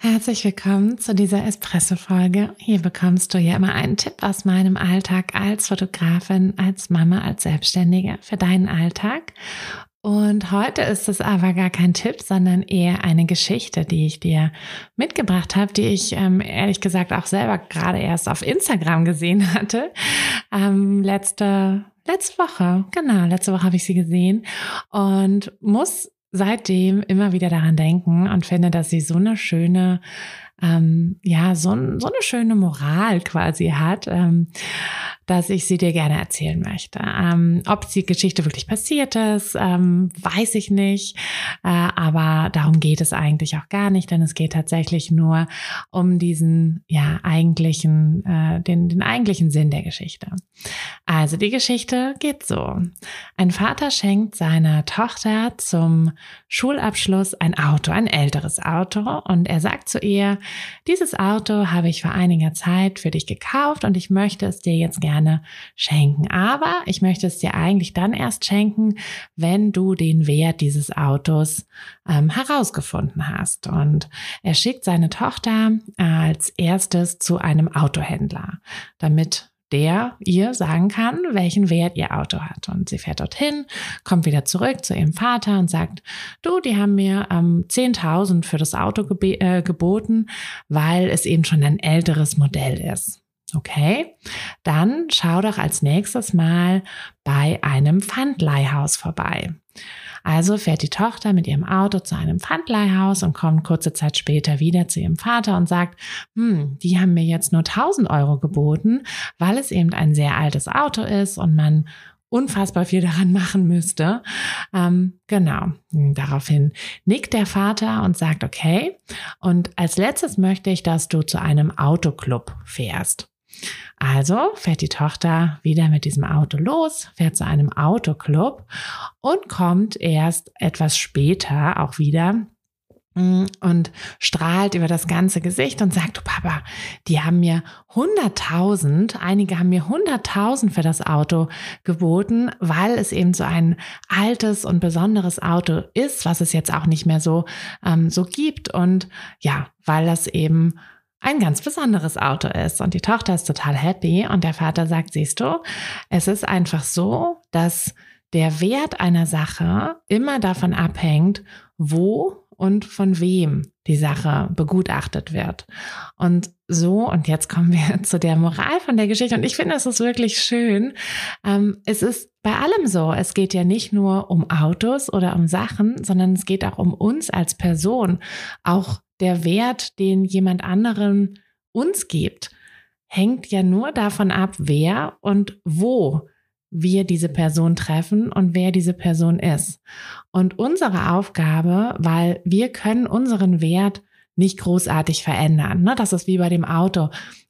Herzlich willkommen zu dieser Espresso-Folge. Hier bekommst du ja immer einen Tipp aus meinem Alltag als Fotografin, als Mama, als Selbstständige für deinen Alltag. Und heute ist es aber gar kein Tipp, sondern eher eine Geschichte, die ich dir mitgebracht habe, die ich ähm, ehrlich gesagt auch selber gerade erst auf Instagram gesehen hatte. Ähm, letzte, letzte Woche, genau, letzte Woche habe ich sie gesehen und muss seitdem immer wieder daran denken und finde, dass sie so eine schöne ähm, ja, so, so eine schöne Moral quasi hat, ähm, dass ich sie dir gerne erzählen möchte. Ähm, ob die Geschichte wirklich passiert ist, ähm, weiß ich nicht, äh, aber darum geht es eigentlich auch gar nicht, denn es geht tatsächlich nur um diesen, ja, eigentlichen, äh, den, den eigentlichen Sinn der Geschichte. Also die Geschichte geht so. Ein Vater schenkt seiner Tochter zum Schulabschluss ein Auto, ein älteres Auto und er sagt zu ihr, dieses Auto habe ich vor einiger Zeit für dich gekauft und ich möchte es dir jetzt gerne schenken. Aber ich möchte es dir eigentlich dann erst schenken, wenn du den Wert dieses Autos ähm, herausgefunden hast. Und er schickt seine Tochter als erstes zu einem Autohändler, damit der ihr sagen kann, welchen Wert ihr Auto hat. Und sie fährt dorthin, kommt wieder zurück zu ihrem Vater und sagt, du, die haben mir ähm, 10.000 für das Auto geb äh, geboten, weil es eben schon ein älteres Modell ist. Okay, dann schau doch als nächstes mal bei einem Pfandleihhaus vorbei. Also fährt die Tochter mit ihrem Auto zu einem Pfandleihhaus und kommt kurze Zeit später wieder zu ihrem Vater und sagt, hm, die haben mir jetzt nur 1000 Euro geboten, weil es eben ein sehr altes Auto ist und man unfassbar viel daran machen müsste. Ähm, genau. Daraufhin nickt der Vater und sagt, okay. Und als letztes möchte ich, dass du zu einem Autoclub fährst. Also fährt die Tochter wieder mit diesem Auto los, fährt zu einem Autoclub und kommt erst etwas später auch wieder mm, und strahlt über das ganze Gesicht und sagt, du Papa, die haben mir 100.000, einige haben mir 100.000 für das Auto geboten, weil es eben so ein altes und besonderes Auto ist, was es jetzt auch nicht mehr so, ähm, so gibt und ja, weil das eben ein ganz besonderes Auto ist. Und die Tochter ist total happy und der Vater sagt, siehst du, es ist einfach so, dass der Wert einer Sache immer davon abhängt, wo und von wem die Sache begutachtet wird. Und so, und jetzt kommen wir zu der Moral von der Geschichte. Und ich finde, es ist wirklich schön. Ähm, es ist bei allem so. Es geht ja nicht nur um Autos oder um Sachen, sondern es geht auch um uns als Person. Auch der Wert, den jemand anderen uns gibt, hängt ja nur davon ab, wer und wo wir diese Person treffen und wer diese Person ist. Und unsere Aufgabe, weil wir können unseren Wert nicht großartig verändern. Ne? Das ist wie bei dem Auto.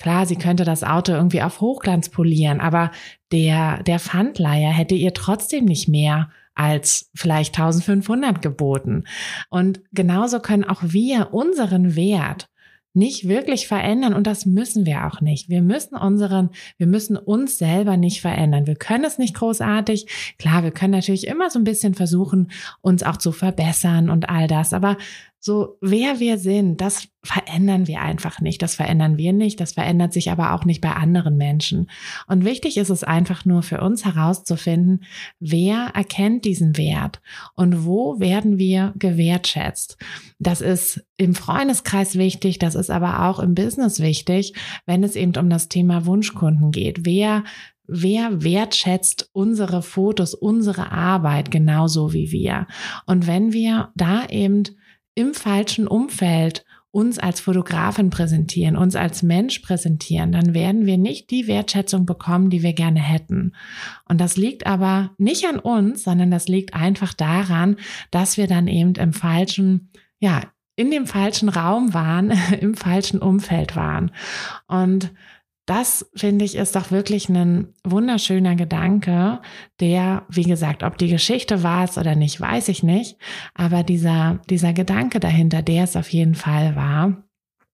Klar, sie könnte das Auto irgendwie auf Hochglanz polieren, aber der, der Pfandleiher hätte ihr trotzdem nicht mehr als vielleicht 1500 geboten. Und genauso können auch wir unseren Wert nicht wirklich verändern und das müssen wir auch nicht. Wir müssen unseren, wir müssen uns selber nicht verändern. Wir können es nicht großartig. Klar, wir können natürlich immer so ein bisschen versuchen, uns auch zu verbessern und all das, aber so wer wir sind, das verändern wir einfach nicht. Das verändern wir nicht. Das verändert sich aber auch nicht bei anderen Menschen. Und wichtig ist es einfach nur für uns herauszufinden, wer erkennt diesen Wert und wo werden wir gewertschätzt. Das ist im Freundeskreis wichtig. Das ist aber auch im Business wichtig, wenn es eben um das Thema Wunschkunden geht. Wer wer wertschätzt unsere Fotos, unsere Arbeit genauso wie wir. Und wenn wir da eben im falschen Umfeld uns als Fotografin präsentieren, uns als Mensch präsentieren, dann werden wir nicht die Wertschätzung bekommen, die wir gerne hätten. Und das liegt aber nicht an uns, sondern das liegt einfach daran, dass wir dann eben im falschen, ja, in dem falschen Raum waren, im falschen Umfeld waren. Und das finde ich ist doch wirklich ein wunderschöner Gedanke, der, wie gesagt, ob die Geschichte war es oder nicht, weiß ich nicht. Aber dieser, dieser Gedanke dahinter, der es auf jeden Fall war.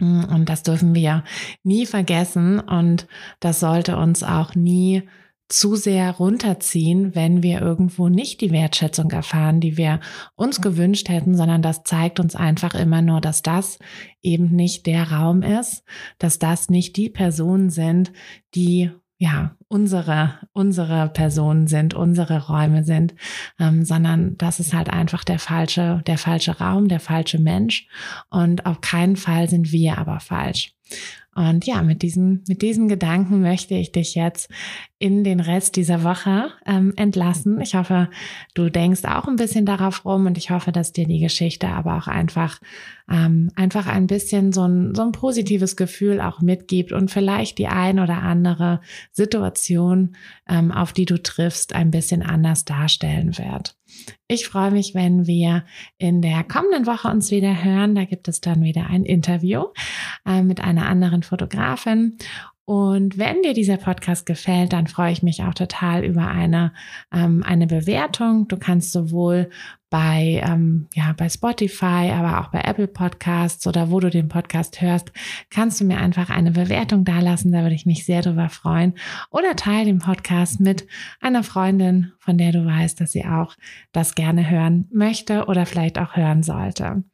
Und das dürfen wir nie vergessen und das sollte uns auch nie zu sehr runterziehen, wenn wir irgendwo nicht die Wertschätzung erfahren, die wir uns gewünscht hätten, sondern das zeigt uns einfach immer nur, dass das eben nicht der Raum ist, dass das nicht die Personen sind, die ja unsere unsere Personen sind, unsere Räume sind, ähm, sondern das ist halt einfach der falsche der falsche Raum, der falsche Mensch und auf keinen Fall sind wir aber falsch. Und ja, mit diesem, mit diesen Gedanken möchte ich dich jetzt in den Rest dieser Woche ähm, entlassen. Ich hoffe, du denkst auch ein bisschen darauf rum und ich hoffe, dass dir die Geschichte aber auch einfach, ähm, einfach ein bisschen so ein, so ein positives Gefühl auch mitgibt und vielleicht die ein oder andere Situation, ähm, auf die du triffst, ein bisschen anders darstellen wird. Ich freue mich, wenn wir in der kommenden Woche uns wieder hören. Da gibt es dann wieder ein Interview äh, mit einer anderen Fotografin. Und wenn dir dieser Podcast gefällt, dann freue ich mich auch total über eine, ähm, eine Bewertung. Du kannst sowohl bei, ähm, ja, bei Spotify, aber auch bei Apple Podcasts oder wo du den Podcast hörst, kannst du mir einfach eine Bewertung dalassen. Da würde ich mich sehr drüber freuen. Oder teile den Podcast mit einer Freundin, von der du weißt, dass sie auch das gerne hören möchte oder vielleicht auch hören sollte.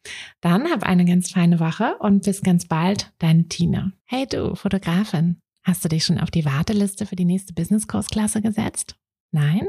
Dann hab eine ganz feine Woche und bis ganz bald, deine Tina. Hey du, Fotografin. Hast du dich schon auf die Warteliste für die nächste Business-Kursklasse gesetzt? Nein?